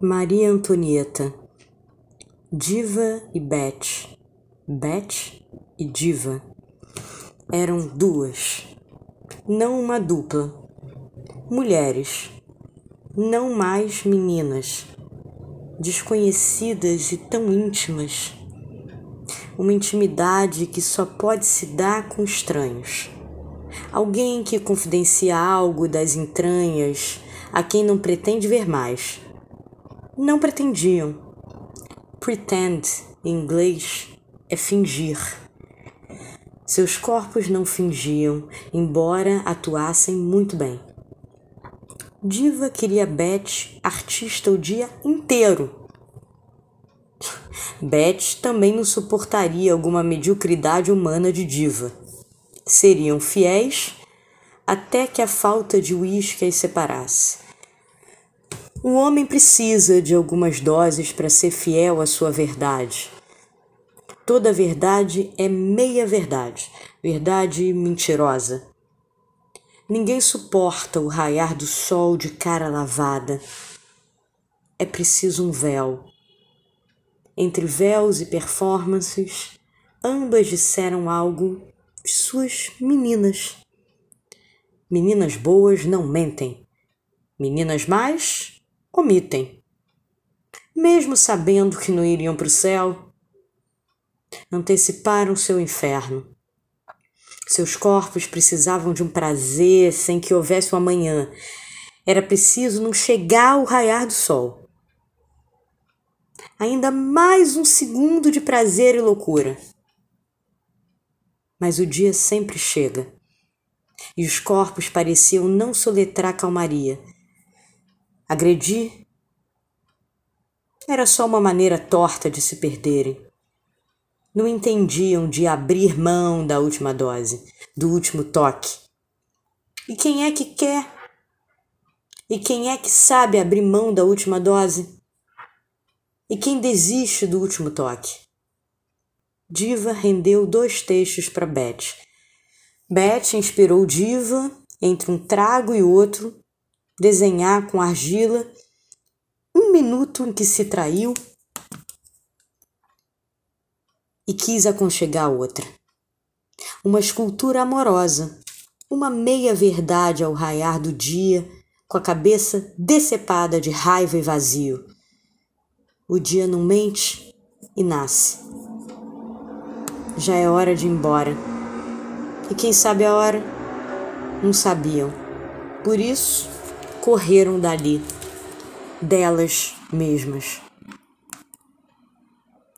Maria Antonieta, Diva e Beth, Beth e Diva eram duas, não uma dupla, mulheres, não mais meninas, desconhecidas e tão íntimas, uma intimidade que só pode se dar com estranhos. Alguém que confidencia algo das entranhas a quem não pretende ver mais. Não pretendiam. Pretend, em inglês, é fingir. Seus corpos não fingiam, embora atuassem muito bem. Diva queria Beth artista o dia inteiro. Beth também não suportaria alguma mediocridade humana de diva seriam fiéis até que a falta de uísque as separasse. O homem precisa de algumas doses para ser fiel à sua verdade. Toda verdade é meia verdade, verdade mentirosa. Ninguém suporta o raiar do sol de cara lavada. É preciso um véu. Entre véus e performances, ambas disseram algo suas meninas. Meninas boas não mentem, meninas más omitem. Mesmo sabendo que não iriam para o céu, anteciparam seu inferno. Seus corpos precisavam de um prazer sem que houvesse o um amanhã. Era preciso não chegar ao raiar do sol. Ainda mais um segundo de prazer e loucura mas o dia sempre chega. E os corpos pareciam não soletrar calmaria. Agredir era só uma maneira torta de se perderem. Não entendiam de abrir mão da última dose, do último toque. E quem é que quer? E quem é que sabe abrir mão da última dose? E quem desiste do último toque? Diva rendeu dois textos para Beth. Beth inspirou Diva, entre um trago e outro, desenhar com argila um minuto em que se traiu e quis aconchegar outra. Uma escultura amorosa, uma meia-verdade ao raiar do dia, com a cabeça decepada de raiva e vazio. O dia não mente e nasce já é hora de ir embora. E quem sabe a hora? Não sabiam. Por isso, correram dali, delas mesmas.